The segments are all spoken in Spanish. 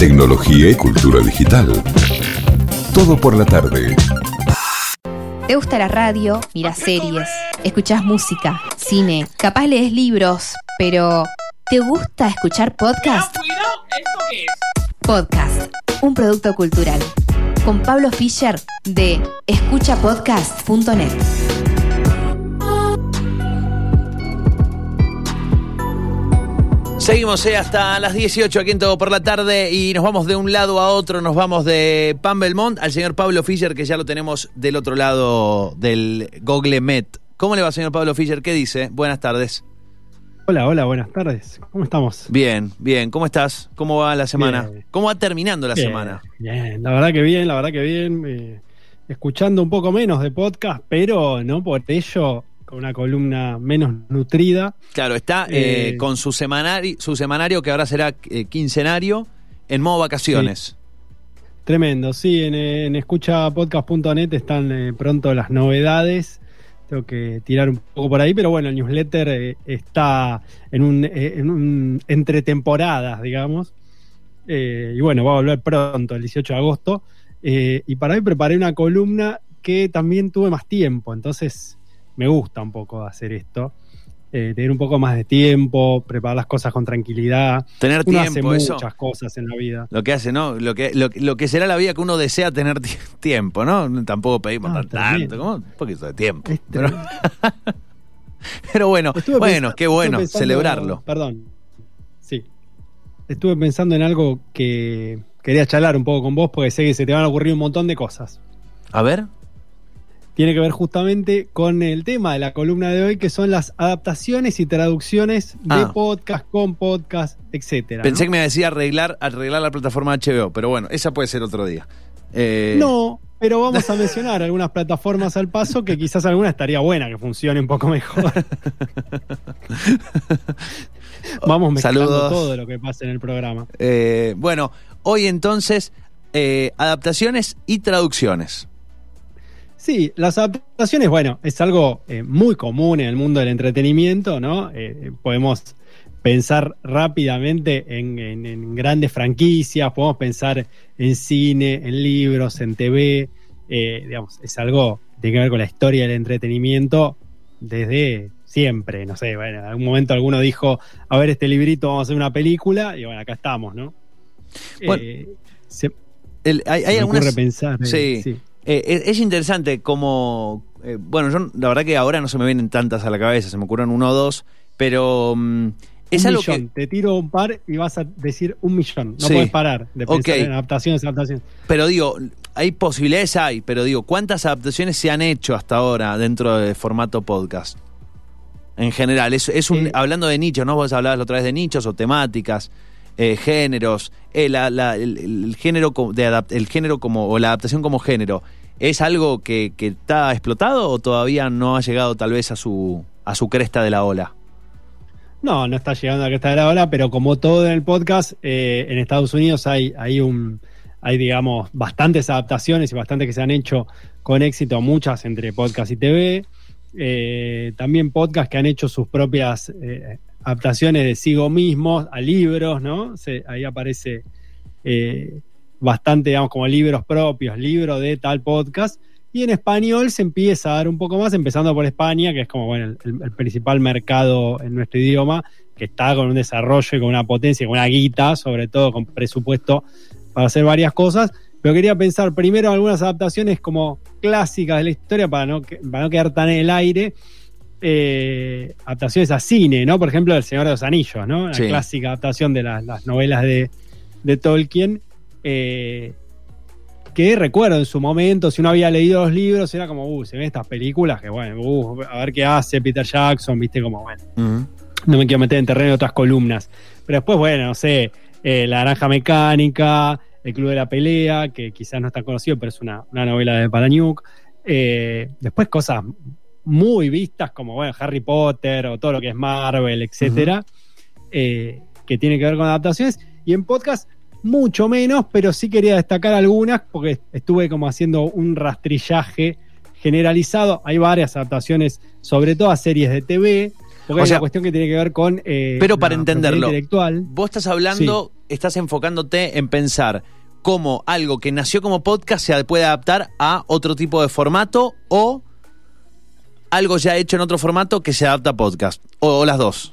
tecnología y cultura digital. Todo por la tarde. ¿Te gusta la radio? Miras series, escuchas música, cine, capaz lees libros, pero ¿te gusta escuchar podcast? Podcast, un producto cultural. Con Pablo Fischer de escuchapodcast.net. Seguimos eh, hasta las 18 aquí en Todo por la Tarde y nos vamos de un lado a otro, nos vamos de Pan Belmont al señor Pablo Fischer que ya lo tenemos del otro lado del Google Met. ¿Cómo le va señor Pablo Fischer? ¿Qué dice? Buenas tardes. Hola, hola, buenas tardes. ¿Cómo estamos? Bien, bien. ¿Cómo estás? ¿Cómo va la semana? Bien. ¿Cómo va terminando la Bien, semana? Bien, la verdad que bien, la verdad que bien. eh, escuchando un poco menos de podcast, pero no por ello con una columna menos nutrida. Claro, está eh, Eh, con su semanario, su semanario que ahora será eh, quincenario en modo vacaciones. Tremendo, sí, en, en escuchapodcast.net están eh, pronto las novedades. Tengo que tirar un poco por ahí, pero bueno, el newsletter eh, está en un, eh, en un entre temporadas, digamos. Y bueno, va a volver pronto, el 18 de agosto. Y para hoy preparé una columna que también tuve más tiempo, entonces me gusta un poco hacer esto. Eh, tener un poco más de tiempo, preparar las cosas con tranquilidad. Tener Uno hace tiempo, eso. muchas cosas en la vida. Lo que hace, ¿no? Lo que, lo, lo que será la vida que uno desea tener ti- tiempo, ¿no? Tampoco pedimos Ah, tanto, como un poquito de tiempo. Pero, bueno, Estuve bueno, qué bueno pensando- celebrarlo. Perdón. Sí. Estuve pensando en algo que quería charlar un poco con vos porque sé que se te van a ocurrir un montón de cosas. A ver, Tiene que ver justamente con el tema de la columna de hoy, que son las adaptaciones y traducciones de Ah. podcast con podcast, etcétera. pensé ¿no? que me decía arreglar, arreglar la plataforma HBO, pero bueno, esa puede ser otro día. Eh, No, pero vamos a mencionar algunas plataformas al paso que quizás alguna estaría buena que funcione un poco mejor. vamos mezclando Saludos. todo lo que pasa en el programa. eh, bueno, hoy entonces, eh, adaptaciones y traducciones. Sí, las adaptaciones, bueno, es algo eh, muy común en el mundo del entretenimiento, ¿no? Eh, podemos pensar rápidamente en, en- en grandes franquicias, podemos pensar en cine, en libros, en TV, eh, digamos, es algo que tiene que ver con la historia del entretenimiento desde siempre, no sé, bueno, en algún momento alguno dijo, a ver este librito, vamos a hacer una película, y bueno, acá estamos, ¿no? Bueno, Eh, se, El- hay hay algunas, ocurre pensar, eh, sí. sí. Eh, es, es interesante como, eh, bueno, yo la verdad que ahora no se me vienen tantas a la cabeza, se me ocurren uno o dos, pero mm, es un algo millón. que, Te tiro un par y vas a decir un millón. No Sí. puedes parar de pensar Ok. en adaptaciones, adaptaciones. pero digo, hay posibilidades, hay, pero digo, ¿cuántas adaptaciones se han hecho hasta ahora dentro de formato podcast? En general, es, es un, Eh. hablando de nichos, ¿no? Vos hablabas la otra vez de nichos o temáticas, eh, géneros, eh, la- la- el, el género de el género como, o la adaptación como género, ¿es algo que, que está explotado o todavía no ha llegado tal vez a su, a su cresta de la ola? No, no está llegando a que está de la hora, pero como todo en el podcast, eh, en Estados Unidos hay, hay un hay, digamos, bastantes adaptaciones y bastantes que se han hecho con éxito, muchas entre podcast y TV. También podcasts que han hecho sus propias adaptaciones de sigo mismos a libros, ¿no? Ahí aparece eh, bastante, digamos, como libros propios, libro de tal podcast. Y en español se empieza a dar un poco más, empezando por España, que es como bueno, el, principal mercado en nuestro idioma, que está con un desarrollo y con una potencia, con una guita, sobre todo con presupuesto para hacer varias cosas. Pero quería pensar primero algunas adaptaciones como clásicas de la historia para no, para no quedar tan en el aire. Eh, adaptaciones a cine, ¿no? Por ejemplo, El Señor de los Anillos, ¿no? La Sí. clásica adaptación de las, las novelas de, de Tolkien. eh, que recuerdo en su momento, si uno había leído los libros, era como, uh, se ven estas películas que, bueno, uh, a ver qué hace Peter Jackson, viste, como, bueno, no me quiero meter en terreno de otras columnas. Pero después, bueno, no sé, eh, La Naranja Mecánica, El Club de la Pelea, que quizás no es tan conocido, pero es una, una novela de Palahniuk. Eh, después cosas muy vistas como, bueno, Harry Potter o todo lo que es Marvel, etcétera, eh, que tiene que ver con adaptaciones. Y en podcast mucho menos, pero sí quería destacar algunas porque estuve como haciendo un rastrillaje generalizado. Hay varias adaptaciones, sobre todo a series de TV. Porque O hay sea, una cuestión que tiene que ver con. eh, pero para entenderlo, intelectual. Vos estás hablando, estás enfocándote en pensar cómo algo que nació como podcast se puede adaptar a otro tipo de formato o algo ya hecho en otro formato que se adapta a podcast. O, o las dos.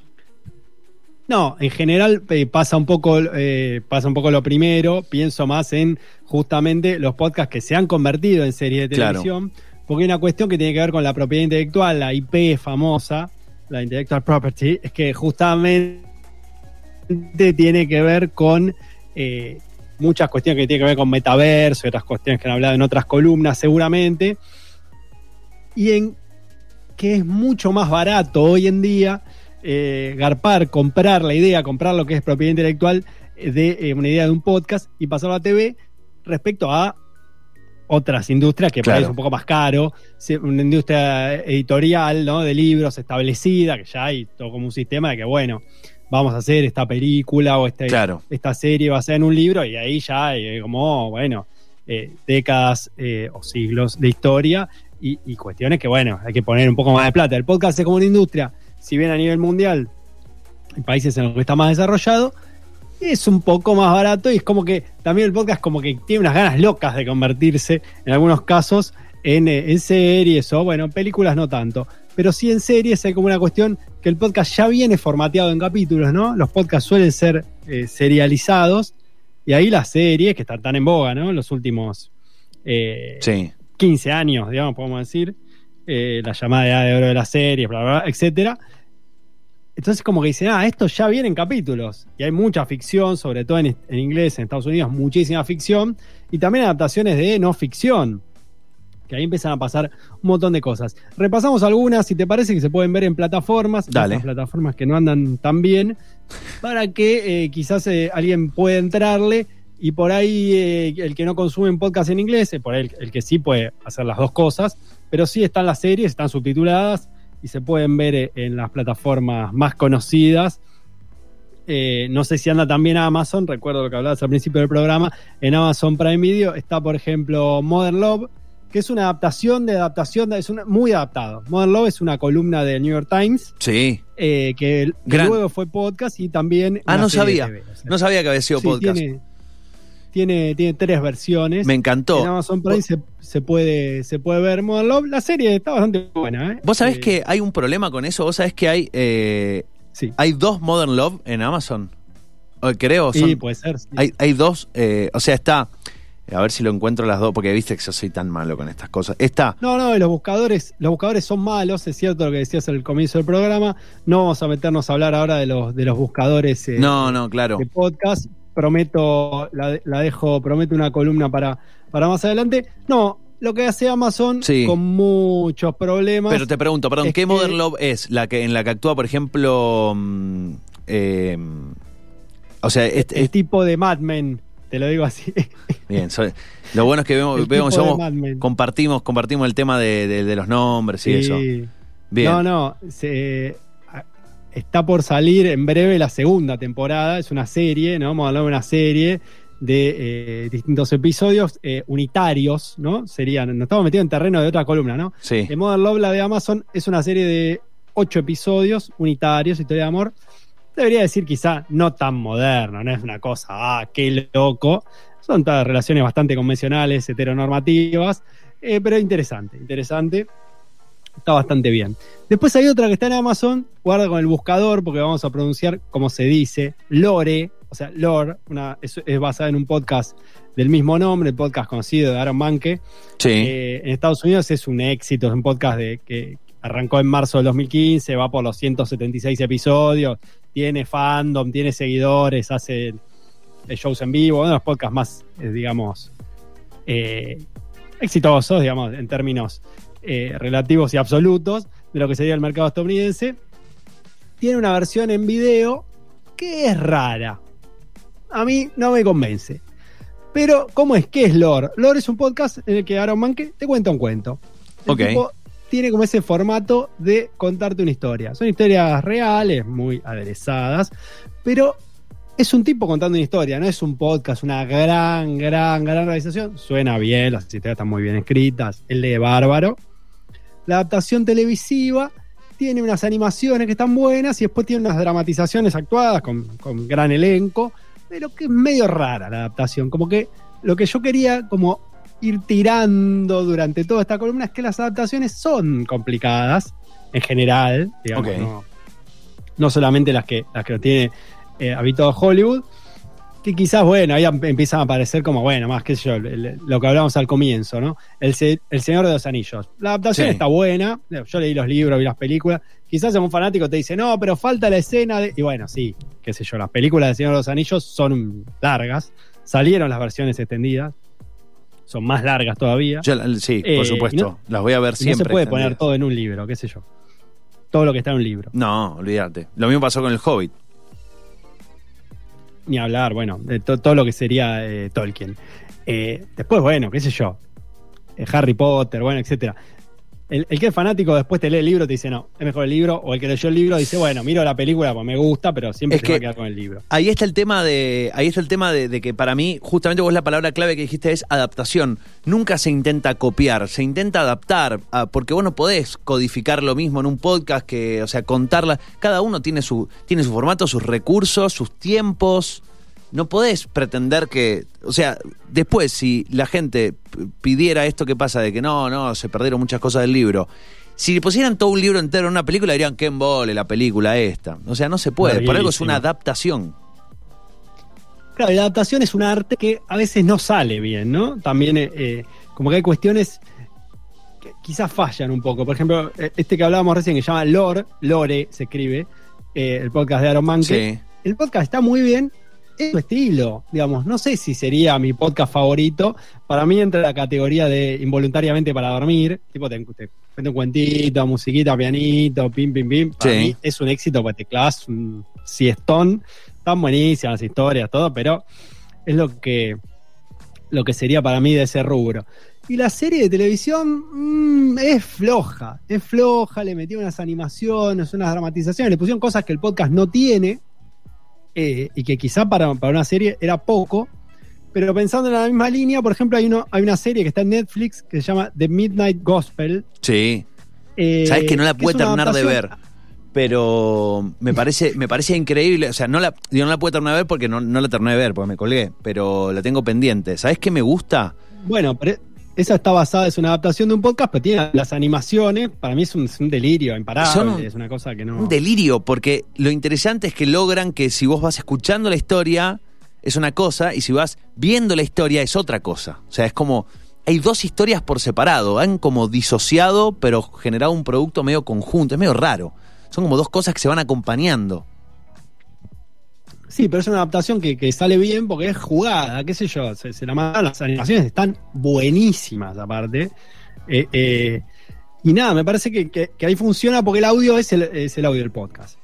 No, en general eh, pasa un poco eh, pasa un poco lo primero. Pienso más en justamente los podcasts que se han convertido en series de Claro. televisión, porque hay una cuestión que tiene que ver con la propiedad intelectual, la IP famosa, la intellectual property, es que justamente tiene que ver con eh, muchas cuestiones que tienen que ver con metaverso y otras cuestiones que han hablado en otras columnas seguramente, y en que es mucho más barato hoy en día eh, garpar, comprar la idea, comprar lo que es propiedad intelectual eh, de eh, una idea de un podcast y pasarlo a TV respecto a otras industrias que Claro. es un poco más caro, una industria editorial, ¿no? De libros establecida, que ya hay todo como un sistema de que, bueno, vamos a hacer esta película o este, Claro. esta serie va a ser en un libro y ahí ya hay como, bueno, eh, décadas eh, o siglos de historia y, cuestiones que, bueno, hay que poner un poco más de plata. El podcast es como una industria, si bien a nivel mundial, en países en los que está más desarrollado, es un poco más barato y es como que también el podcast como que tiene unas ganas locas de convertirse en algunos casos en, eh, en series o bueno, películas no tanto. Pero sí en series hay como una cuestión que el podcast ya viene formateado en capítulos, ¿no? Los podcasts suelen ser eh, serializados y ahí las series que están tan en boga, ¿no? En los últimos eh, Sí. 15 años, digamos, podemos decir, eh, la llamada edad de oro de las series, bla, bla, bla, etcétera. Entonces, como que dicen, ah, esto ya viene en capítulos. Y hay mucha ficción, sobre todo en, en inglés, en Estados Unidos, muchísima ficción. Y también adaptaciones de no ficción. Que ahí empiezan a pasar un montón de cosas. Repasamos algunas, si te parece, que se pueden ver en plataformas. Dale. estas plataformas que no andan tan bien. Para que eh, quizás eh, alguien pueda entrarle. Y por ahí eh, el que no consume un podcast en inglés, eh, por ahí el, el que sí puede hacer las dos cosas. Pero sí están las series, están subtituladas y se pueden ver eh, en las plataformas más conocidas. Eh, no sé si anda también a Amazon, recuerdo lo que hablabas al principio del programa. En Amazon Prime Video está, por ejemplo, Modern Love, que es una adaptación de adaptación, de- es una, muy adaptado. Modern Love es una columna del New York Times, Sí. eh, que, luego fue podcast y también. Ah, no sabía. TV, o sea, No sabía que había sido sí, podcast. Tiene, tiene, tiene tres versiones. Me En encantó. Amazon Prime se, se puede, se puede ver Modern Love. La serie está bastante buena, ¿eh? Vos sabés Eh, que hay un problema con eso. Vos sabés que hay, eh, Sí. hay dos Modern Love en Amazon. O creo. Sí, son- puede ser. sí. hay, hay dos. eh, o sea, está. A ver si lo encuentro las dos. Porque viste que yo soy tan malo con estas cosas. Está. No, no, los buscadores, los buscadores son malos, es cierto lo que decías al comienzo del programa. No vamos a meternos a hablar ahora de los, de los buscadores eh, No, no, claro. de podcast. Prometo, la, la dejo, prometo una columna para, para más adelante. No, lo que hace Amazon Sí. con muchos problemas. Pero te pregunto, perdón, es ¿qué que- Modern Love es? La que en la que actúa, por ejemplo. mm, eh, o sea, este, el tipo de Mad Men, te lo digo así. bien. soy- lo bueno es que vemos, vemos somos- compartimos, compartimos el tema de, de- de los nombres y eso. Sí. Bien. No, no, se- está por salir en breve la segunda temporada, es una serie, ¿no? Vamos a hablar de una serie de eh, distintos episodios eh, unitarios, ¿no? Serían, nos estamos metiendo en terreno de otra columna, ¿no? Sí. The Modern Love, la de Amazon, es una serie de ocho episodios unitarios, historia de amor. Debería decir quizá no tan moderno, no es una cosa, ah, qué loco. Son todas relaciones bastante convencionales, heteronormativas, eh, pero interesante, interesante. Está bastante bien. Después hay otra que está en Amazon, guarda con el buscador porque vamos a pronunciar como se dice, Lore, o sea, Lore, una, es, es basada en un podcast del mismo nombre, el podcast conocido de Aaron Manke. Sí. Eh, en Estados Unidos es un éxito, es un podcast de, que arrancó en marzo del 2015, va por los 176 episodios, tiene fandom, tiene seguidores, hace shows en vivo, uno de los podcasts más, eh, digamos, eh, exitosos, digamos, en términos eh, relativos y absolutos de lo que sería el mercado estadounidense. Tiene una versión en video que es rara. A mí no me convence. Pero, ¿cómo es? ¿Qué es Lore? Lore es un podcast en el que Aaron Manke te cuenta un cuento. El Ok. tipo tiene como ese formato de contarte una historia. Son historias reales, muy aderezadas, pero es un tipo contando una historia, no es un podcast, una gran, gran, gran realización. Suena bien, las historias están muy bien escritas, él lee bárbaro. La adaptación televisiva tiene unas animaciones que están buenas y después tiene unas dramatizaciones actuadas con, con gran elenco, pero que es medio rara la adaptación. Como que lo que yo quería como ir tirando durante toda esta columna es que las adaptaciones son complicadas en general, digamos, no, no solamente las que, las que lo tiene eh, habituado Hollywood, que quizás, bueno, ahí empiezan a aparecer como, bueno, más que yo, el- lo que hablábamos al comienzo, ¿no? El, el Señor de los Anillos. La adaptación Sí. está buena, yo leí los libros, vi las películas, quizás un fanático te dice, no, pero falta la escena de... Y bueno, sí, qué sé yo, las películas del Señor de los Anillos son largas, salieron las versiones extendidas, son más largas todavía. Yo, sí, Eh, por y supuesto. no- Las voy a ver y no siempre. se puede poner todo en un libro, qué sé yo. Todo lo que está en un libro. No, olvídate. Lo mismo pasó con el Hobbit. Ni hablar, bueno, de to- todo lo que sería eh, Tolkien. Eh, después, bueno, qué sé yo. eh, Harry Potter, bueno, etcétera. El, el que es fanático después te lee el libro te dice, no, es mejor el libro. O el que leyó el libro dice, bueno, miro la película porque me gusta, pero siempre Es se va a que- quedar con el libro. Ahí está el tema de. Ahí está el tema de, de que para mí, justamente vos la palabra clave que dijiste es adaptación. Nunca se intenta copiar, se intenta adaptar. ah, porque vos no podés codificar lo mismo en un podcast que, o sea, contarla. Cada uno tiene su, tiene su formato, sus recursos, sus tiempos. No podés pretender que. O sea, después, si la gente pidiera esto que pasa de que no, no, se perdieron muchas cosas del libro. Si le pusieran todo un libro entero en una película, dirían que embole la película esta. O sea, no se puede. Por algo es una adaptación. Claro, la adaptación es un arte que a veces no sale bien, ¿no? También, eh, eh, como que hay cuestiones que quizás fallan un poco. Por ejemplo, eh, este que hablábamos recién, que se llama Lore, Lore se escribe, eh, el podcast de Aaron Manke. Sí. El podcast está muy bien, es su estilo, digamos. No sé si sería mi podcast favorito. Para mí entra en la categoría de involuntariamente para dormir. Tipo, te, te cuento un cuentito, musiquita, pianito, pim, pim, pim. Para Sí. mí es un éxito porque te clavas un siestón. Están buenísimas las historias, todo, pero es lo que, lo que sería para mí de ese rubro. Y la serie de televisión mm, es floja, es floja, le metieron unas animaciones, unas dramatizaciones, le pusieron cosas que el podcast no tiene eh, y que quizá para, para una serie era poco, pero pensando en la misma línea, por ejemplo, hay, uno, hay una serie que está en Netflix que se llama The Midnight Gospel. Sí. eh, Sabes que no la pude terminar de ver. Pero me parece, me parece increíble. O sea, no la, yo no la pude terminar de ver porque no, no la terminé de ver, porque me colgué. Pero la tengo pendiente. ¿Sabes qué me gusta? Bueno, pero esa está basada, es una adaptación de un podcast, pero tiene las animaciones, para mí es un, es un delirio imparable, un- es una cosa que no... Un delirio, porque lo interesante es que logran que si vos vas escuchando la historia, es una cosa, y si vas viendo la historia, es otra cosa. O sea, es como. Hay dos historias por separado, han como disociado, pero generado un producto medio conjunto. Es medio raro. Son como dos cosas que se van acompañando. Sí, pero es una adaptación que, que sale bien porque es jugada, qué sé yo, se, se la mandan, las animaciones están buenísimas aparte. Eh, eh, y nada, me parece que, que- que ahí funciona porque el audio es el, es el audio del podcast.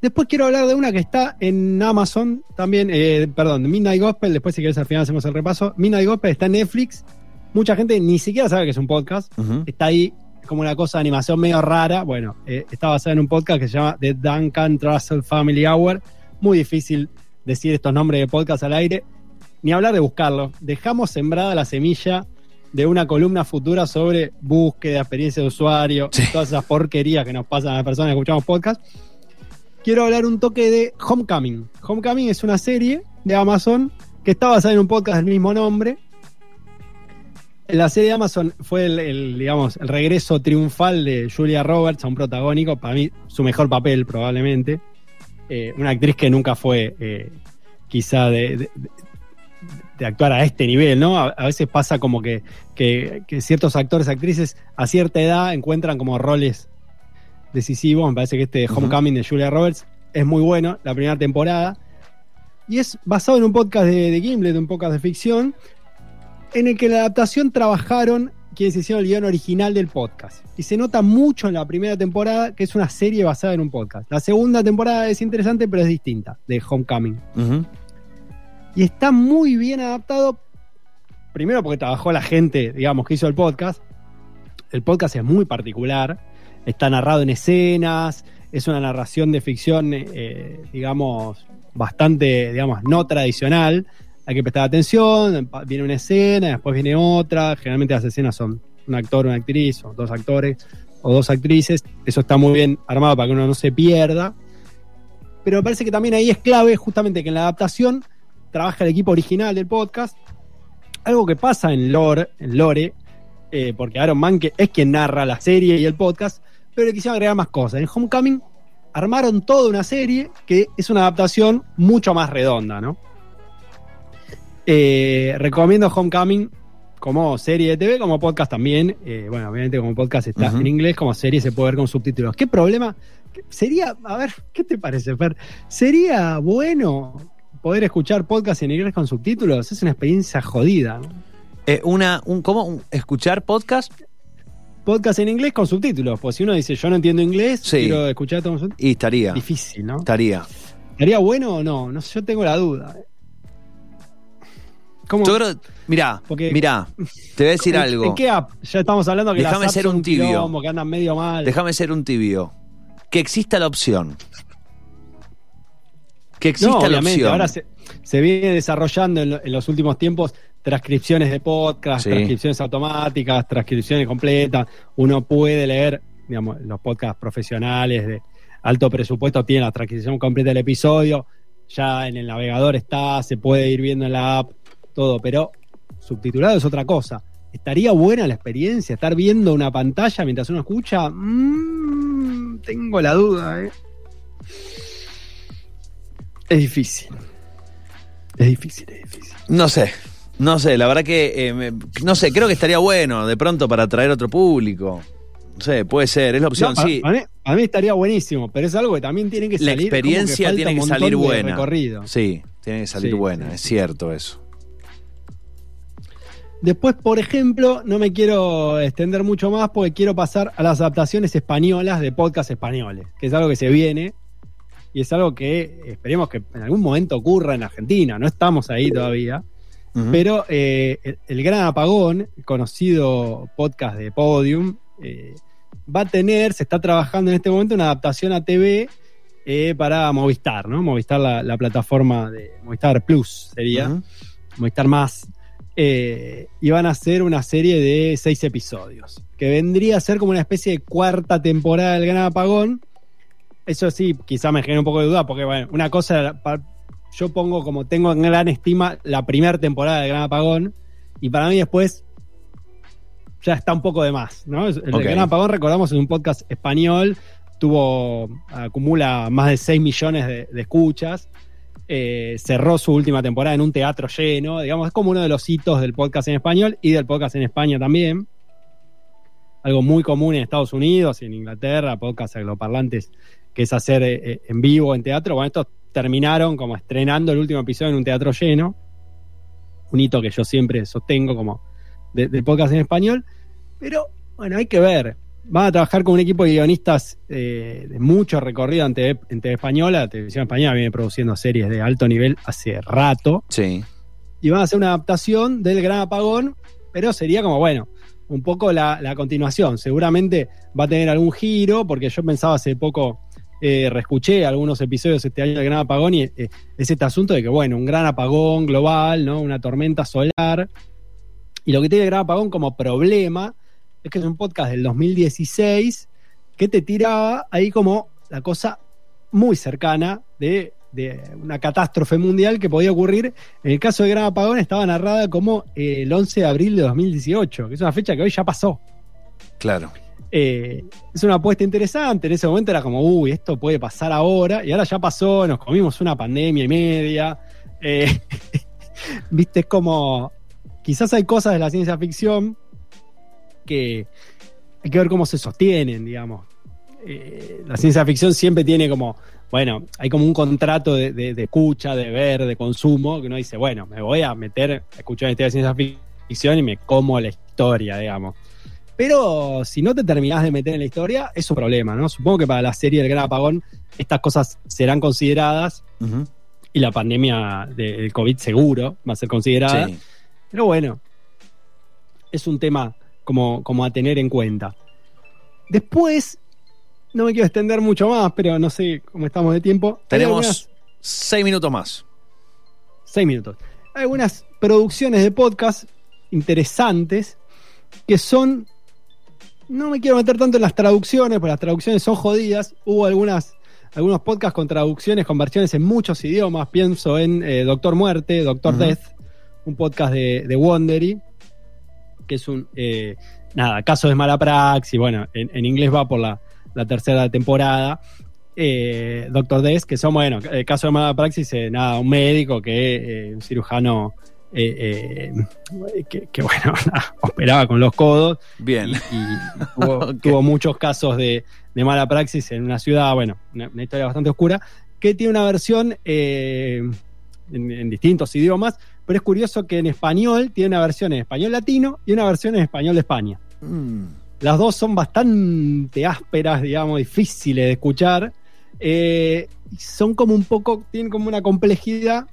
Después quiero hablar de una que está en Amazon también, eh, perdón, Midnight Gospel, después si querés al final hacemos el repaso. Midnight Gospel está en Netflix, mucha gente ni siquiera sabe que es un podcast, está ahí como una cosa de animación medio rara. Bueno, eh, está basada en un podcast que se llama The Duncan Trussell Family Hour. Muy difícil decir estos nombres de podcast al aire, ni hablar de buscarlo. Dejamos sembrada la semilla de una columna futura sobre búsqueda, experiencia de usuario, Sí. todas esas porquerías que nos pasan a las personas que escuchamos podcast. Quiero hablar un toque de Homecoming. Homecoming es una serie de Amazon que está basada en un podcast del mismo nombre, la serie de Amazon fue el, el, digamos, el regreso triunfal de Julia Roberts a un protagónico, para mí su mejor papel probablemente. Eh, una actriz que nunca fue eh, quizá de, de- de actuar a este nivel, ¿no? A, a veces pasa como que, que- que ciertos actores, actrices a cierta edad encuentran como roles decisivos. Me parece que este. Homecoming de Julia Roberts es muy bueno, la primera temporada. Y es basado en un podcast de, de Gimlet, un podcast de ficción, en el que en la adaptación trabajaron quienes hicieron el guion original del podcast. Y se nota mucho en la primera temporada que es una serie basada en un podcast. La segunda temporada es interesante, pero es distinta, de Homecoming. Y está muy bien adaptado, primero porque trabajó la gente, digamos, que hizo el podcast. El podcast es muy particular, está narrado en escenas, es una narración de ficción, eh, digamos, bastante, digamos, no tradicional. Hay que prestar atención, viene una escena, después viene otra. Generalmente las escenas son un actor, una actriz, o dos actores. o dos actrices. Eso está muy bien armado para que uno no se pierda. Pero me parece que también ahí es clave justamente que en la adaptación trabaja el equipo original del podcast. Algo que pasa en Lore, en Lore eh, porque Aaron Manke es quien narra la serie y el podcast, pero le quisieron agregar más cosas. En Homecoming armaron toda una serie que es una adaptación mucho más redonda, ¿no? Eh, recomiendo Homecoming como serie de TV, como podcast también. Eh, bueno, obviamente como podcast está en inglés, como serie se puede ver con subtítulos. ¿Qué problema? Sería, a ver, ¿qué te parece, Fer? ¿Sería bueno poder escuchar podcast en inglés con subtítulos? Es una experiencia jodida, ¿no? Eh, una, un, ¿Cómo? Un- ¿Escuchar podcast? Podcast en inglés con subtítulos. Pues si uno dice, yo no entiendo inglés, Sí. quiero escuchar todo con subtítulos. Y estaría. Difícil, ¿no? Estaría. ¿Estaría bueno o no? No yo tengo la duda. ¿Cómo? Yo creo, mirá, Porque- mirá, te voy a decir ¿En- algo. ¿En qué app? Ya estamos hablando que Déjame ser un tibio. quilombo, que andan medio mal. Déjame ser un tibio. Que exista la opción. Que no, exista la opción. ahora se, se viene desarrollando en, lo- en los últimos tiempos transcripciones de podcast, Sí. transcripciones automáticas, transcripciones completas. Uno puede leer, digamos, los podcasts profesionales de alto presupuesto tienen la transcripción completa del episodio. Ya en el navegador está, se puede ir viendo en la app, todo, pero subtitulado es otra cosa. ¿Estaría buena la experiencia? ¿Estar viendo una pantalla mientras uno escucha? Mm, tengo la duda, ¿eh? Es difícil. Es difícil, es difícil. No sé, no sé, la verdad que, eh, me- no sé, creo que estaría bueno de pronto para atraer otro público. No sé, puede ser, es la opción, No, sí. para mí, estaría buenísimo, pero es algo que también tiene que La salir. como experiencia tiene que salir buena. recorrido. Sí, tiene que salir Sí, buena, sí. es cierto eso. Después, por ejemplo, no me quiero extender mucho más porque quiero pasar a las adaptaciones españolas de podcast españoles, que es algo que se viene y es algo que esperemos que en algún momento ocurra en Argentina. No estamos ahí todavía. Pero eh, el, el Gran Apagón, el conocido podcast de Podium, eh, va a tener, se está trabajando en este momento una adaptación a TV eh, para Movistar, ¿no? Movistar, la, la plataforma de Movistar Plus sería. Movistar Más. Eh, y van a hacer una serie de seis episodios, que vendría a ser como una especie de cuarta temporada del Gran Apagón. Eso sí, quizá me genera un poco de duda, porque bueno, una cosa, yo pongo como tengo en gran estima la primera temporada de Gran Apagón, y para mí después ya está un poco de más, ¿no? El. Gran Apagón, recordamos, es un podcast español, tuvo, acumula más de 6 millones de, de escuchas, eh, cerró su última temporada en un teatro lleno, digamos, es como uno de los hitos del podcast en español y del podcast en España también. Algo muy común en Estados Unidos y en Inglaterra, podcast angloparlantes, que es hacer eh, eh, en vivo en teatro. Bueno, estos terminaron como estrenando el último episodio en un teatro lleno. Un hito que yo siempre sostengo como de- del podcast en español. Pero bueno, hay que ver. Van a trabajar con un equipo de guionistas eh, de mucho recorrido en TV, en TV española. La televisión española viene produciendo series de alto nivel hace rato. Sí. Y van a hacer una adaptación del Gran Apagón, pero sería como, bueno, un poco la, la continuación. Seguramente va a tener algún giro, porque yo pensaba hace poco, eh, reescuché algunos episodios este año del Gran Apagón y eh, es este asunto de que, bueno, un gran apagón global, ¿no? Una tormenta solar. Y lo que tiene el Gran Apagón como problema es que es un podcast del 2016 que te tiraba ahí como la cosa muy cercana de, de una catástrofe mundial que podía ocurrir. En el caso de Gran Apagón estaba narrada como eh, el 11 de abril de 2018, que es una fecha que hoy ya pasó. Claro. Eh, es una apuesta interesante. En ese momento era como, uy, esto puede pasar ahora. Y ahora ya pasó, nos comimos una pandemia y media. Eh, Viste, es como. Quizás hay cosas de la ciencia ficción que hay que ver cómo se sostienen, digamos. Eh, la ciencia ficción siempre tiene como. Bueno, hay como un contrato de, de- de escucha, de ver, de consumo, que uno dice, bueno, me voy a meter a escuchar historia de ciencia ficción y me como la historia, digamos. Pero si no te terminás de meter en la historia, es un problema, ¿no? Supongo que para la serie del Gran Apagón estas cosas serán consideradas y la pandemia del COVID seguro va a ser considerada. Sí. Pero bueno, es un tema como, como a tener en cuenta. Después, no me quiero extender mucho más, pero no sé cómo estamos de tiempo. Tenemos algunas- seis minutos más. seis minutos. Hay algunas producciones de podcast interesantes que son no me quiero meter tanto en las traducciones, porque las traducciones son jodidas. Hubo algunas, algunos podcasts con traducciones, con versiones en muchos idiomas. Pienso en eh, Doctor Muerte, Doctor. Death, un podcast de, de Wondery, que es un, eh, nada, caso de mala praxis. Bueno, en, en inglés va por la, la tercera temporada. Eh, Doctor Death, que son, bueno, el caso de mala praxis, eh, nada, un médico que, eh, un cirujano eh, eh, que, que, bueno, operaba con los codos Bien. y, y tuvo, muchos casos de, de mala praxis en una ciudad, bueno, una, una historia bastante oscura, que tiene una versión eh, en, en distintos idiomas, pero es curioso que en español tiene una versión en español latino y una versión en español de España. Mm. Las dos son bastante ásperas, digamos, difíciles de escuchar. eh, son como un poco, tienen como una complejidad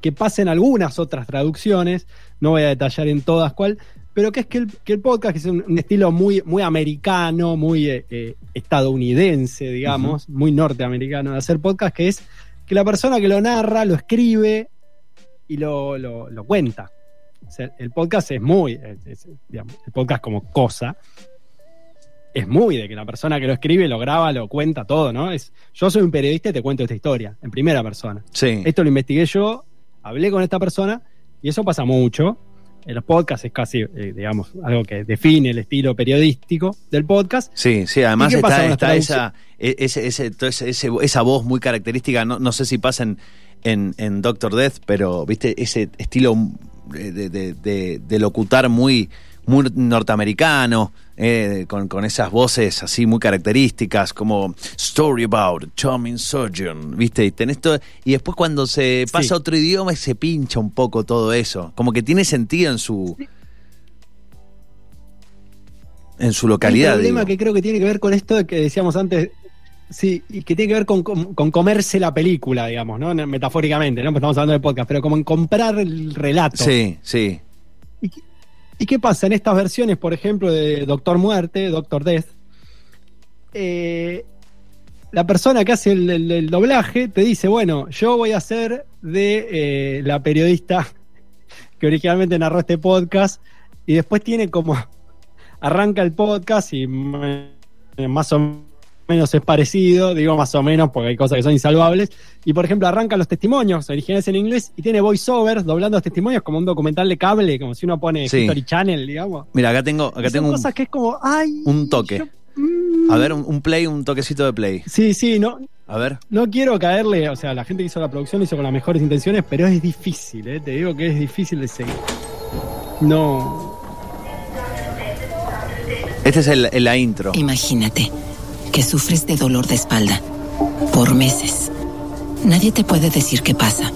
que pasa en algunas otras traducciones, no voy a detallar en todas cuál, pero que es que el, que el podcast es un, un estilo muy, muy americano, muy eh, eh, estadounidense, digamos, muy norteamericano de hacer podcast, que es que la persona que lo narra, lo escribe y lo, lo- lo cuenta. O sea, el podcast es muy, es- es, digamos, el podcast como cosa, es muy de que la persona que lo escribe, lo graba, lo cuenta todo, ¿no? Es, yo soy un periodista y te cuento esta historia, en primera persona. Sí. Esto lo investigué yo, hablé con esta persona y eso pasa mucho. En los podcasts es casi, eh, digamos, algo que define el estilo periodístico del podcast. Sí, sí, además ¿Y qué pasa está, está esa, e- ese, ese, todo ese- ese- esa voz muy característica, no, no sé si pasa en, en, en Doctor Death, pero viste, ese estilo de, de- de- locutar muy, muy norteamericano, eh, con, con esas voces así muy características, como Story About Charming Surgeon, viste, y tenés todo, y después cuando se pasa Sí. a otro idioma se pincha un poco todo eso, como que tiene sentido en su... En su localidad. Un problema digo. que creo que tiene que ver con esto que decíamos antes, sí, y que tiene que ver con, con- con comerse la película, digamos, ¿no? Metafóricamente, ¿no? Pues estamos hablando de podcast, pero como en comprar el relato. Sí, sí. ¿Y, qué- y qué pasa en estas versiones, por ejemplo, de Doctor Muerte, Doctor Death? Eh, la persona que hace el, el- el doblaje te dice, bueno, yo voy a ser de eh, la periodista que originalmente narró este podcast y después tiene como arranca el podcast y mm, más o menos es parecido, digo más o menos porque hay cosas que son insalvables, y por ejemplo arranca los testimonios originales en inglés y tiene voiceovers doblando los testimonios como un documental de cable, como si uno pone Sí. History Channel, digamos. Mira, acá tengo, acá son tengo un, cosas que es como, ay, un toque. yo- mm. a ver, un, un play, un toquecito de play. Sí, sí, no, A ver. no quiero caerle, o sea, la gente que hizo la producción lo hizo con las mejores intenciones, pero es difícil, ¿eh? te digo que es difícil de seguir. No, Este es el, el- la intro. Imagínate que sufres de dolor de espalda por meses. Nadie te puede decir qué pasa.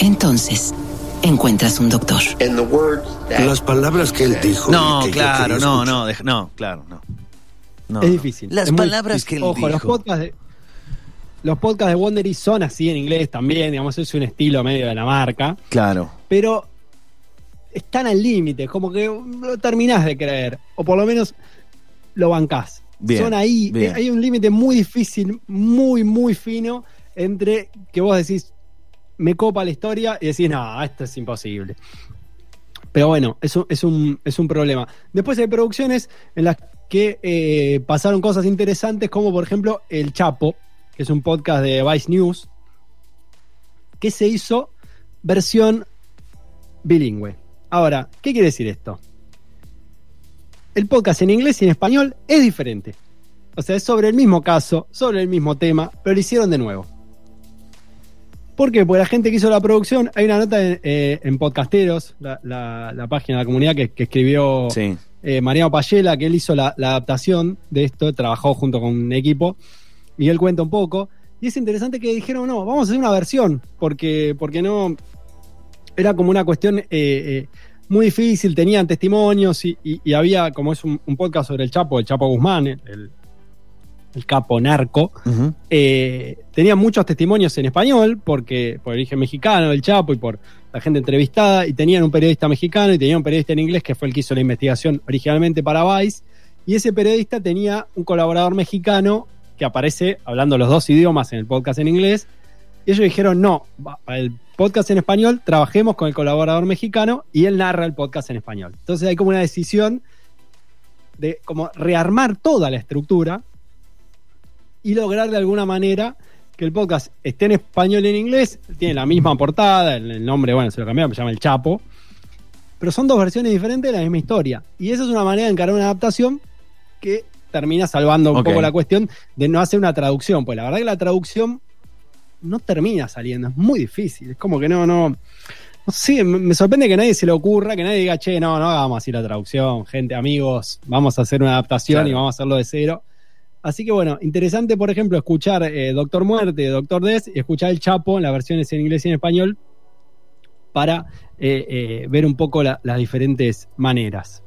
Entonces, encuentras un doctor. Las palabras que él dijo. No, claro, no, no, no, claro, no. No, es no. difícil. Las es palabras difícil. que él Ojo, los dijo. podcasts de, los podcasts de Wondery son así en inglés también, digamos, es un estilo medio de la marca, Claro. pero están al límite, como que lo terminás de creer, o por lo menos lo bancás. Bien, son ahí, bien. eh, hay un límite muy difícil, muy, muy fino entre que vos decís, me copa la historia y decís, no, esto es imposible. Pero bueno, eso es un, es un problema. Después hay producciones en las que eh, pasaron cosas interesantes, como por ejemplo El Chapo, que es un podcast de Vice News, que se hizo versión bilingüe. Ahora, ¿qué quiere decir esto? El podcast en inglés y en español es diferente. O sea, es sobre el mismo caso, sobre el mismo tema, pero lo hicieron de nuevo. ¿Por qué? Porque la gente que hizo la producción, hay una nota en, eh, en Podcasteros, la, la- la página de la comunidad que, que escribió Sí. eh, Mariano Payela, que él hizo la, la adaptación de esto, trabajó junto con un equipo, y él cuenta un poco. Y es interesante que dijeron, no, vamos a hacer una versión, porque, porque no. Era como una cuestión eh, eh, muy difícil, tenían testimonios y, y- y había, como es un, un podcast sobre el Chapo, el Chapo Guzmán, el, el capo narco, eh, tenía muchos testimonios en español, porque por origen mexicano del Chapo y por la gente entrevistada, y tenían un periodista mexicano y tenían un periodista en inglés que fue el que hizo la investigación originalmente para Vice, y ese periodista tenía un colaborador mexicano que aparece hablando los dos idiomas en el podcast en inglés, y ellos dijeron, no, el podcast en español, trabajemos con el colaborador mexicano y él narra el podcast en español. Entonces hay como una decisión de como rearmar toda la estructura y lograr de alguna manera que el podcast esté en español y en inglés, tiene la misma portada, el, nombre, bueno, se lo cambiaron, se llama El Chapo, pero son dos versiones diferentes de la misma historia. Y esa es una manera de encarar una adaptación que termina salvando un poco la cuestión de no hacer una traducción, pues la verdad que la traducción no termina saliendo, es muy difícil, es como que no, no, sé, me sorprende que nadie se le ocurra, que nadie diga, che, no, no hagamos así la traducción, gente, amigos, vamos a hacer una adaptación Claro. y vamos a hacerlo de cero. Así que bueno, interesante, por ejemplo, escuchar eh, Doctor Muerte, Doctor Death y escuchar El Chapo en las versiones en inglés y en español para eh, eh, ver un poco la- las diferentes maneras.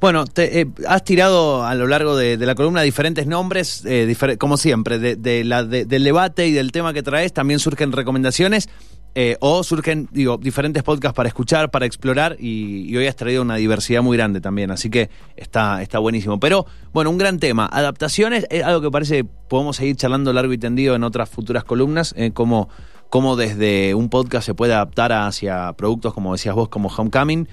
Bueno, te, eh, has tirado a lo largo de, la columna diferentes nombres, eh, como siempre, de, del debate y del tema que traes, también surgen recomendaciones eh, o surgen, diferentes podcasts para escuchar, para explorar y, hoy has traído una diversidad muy grande también, así que está, está buenísimo. Pero, bueno, un gran tema, adaptaciones, es algo que parece podemos seguir charlando largo y tendido en otras futuras columnas, eh, como cómo desde un podcast se puede adaptar hacia productos, como decías vos, como Homecoming.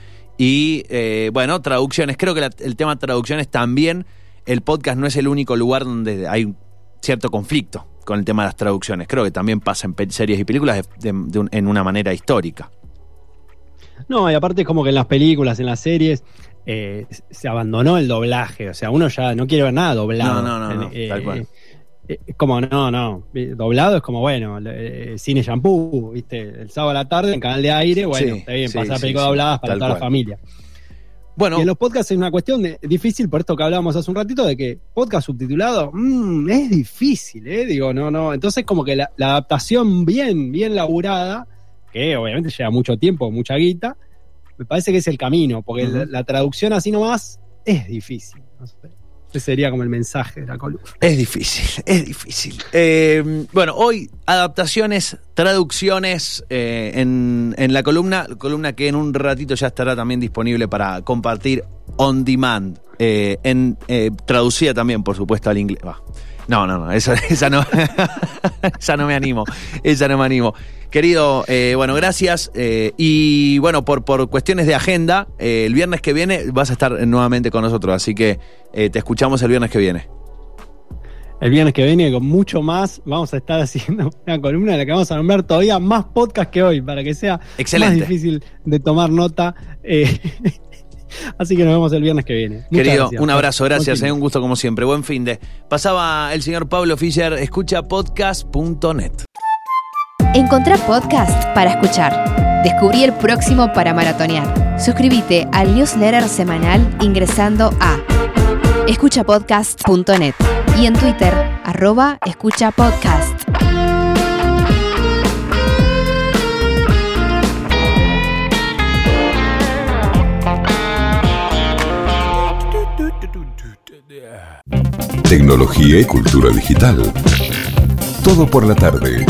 Y eh, bueno, traducciones. Creo que la- el tema traducciones también, el podcast no es el único lugar donde hay cierto conflicto con el tema de las traducciones. Creo que también pasa en series y películas de- de- de un- en una manera histórica. No, y aparte es como que en las películas, en las series, eh, se abandonó el doblaje. O sea, uno ya no quiere ver nada doblado. No, no, no, no, Eh, tal cual. Eh, Es como, no, no. Doblado es como, bueno, eh, cine shampoo, ¿viste? El sábado a la tarde en canal de aire, bueno, Sí, está bien, sí, pasar sí, películas dobladas para toda la familia. Bueno, Y en los podcasts es una cuestión de- difícil, por esto que hablábamos hace un ratito, de que podcast subtitulado mm, es difícil, ¿eh? Digo, no, no. Entonces, como que la, la adaptación bien, bien laburada, que obviamente lleva mucho tiempo, mucha guita, me parece que es el camino, porque la, la traducción así nomás es difícil. No sé. Ese sería como el mensaje de la columna. Es difícil, es difícil. Eh, bueno, hoy adaptaciones, traducciones eh, en, en la columna, columna que en un ratito ya estará también disponible para compartir on demand, eh, en, traducida también, por supuesto, al inglés. No, no, no, esa, esa no, esa no me animo, esa no me animo. Querido, eh, bueno, gracias. eh, y bueno, por, por cuestiones de agenda, eh, el viernes que viene vas a estar nuevamente con nosotros, así que te escuchamos el viernes que viene. El viernes que viene, con mucho más, vamos a estar haciendo una columna en la que vamos a nombrar todavía más podcast que hoy, para que sea Excelente. más difícil de tomar nota. Así que nos vemos el viernes que viene. Muchas Querido, gracias. un abrazo, gracias, eh, un gusto como siempre. Buen fin de. Pasaba el señor Pablo Fischer, escucha podcast.net. Encontrá podcast para escuchar. Descubrí el próximo para maratonear. Suscríbete al newsletter semanal ingresando a escuchapodcast.net y en Twitter, arroba escuchapodcast. Tecnología y cultura digital. Todo por la tarde.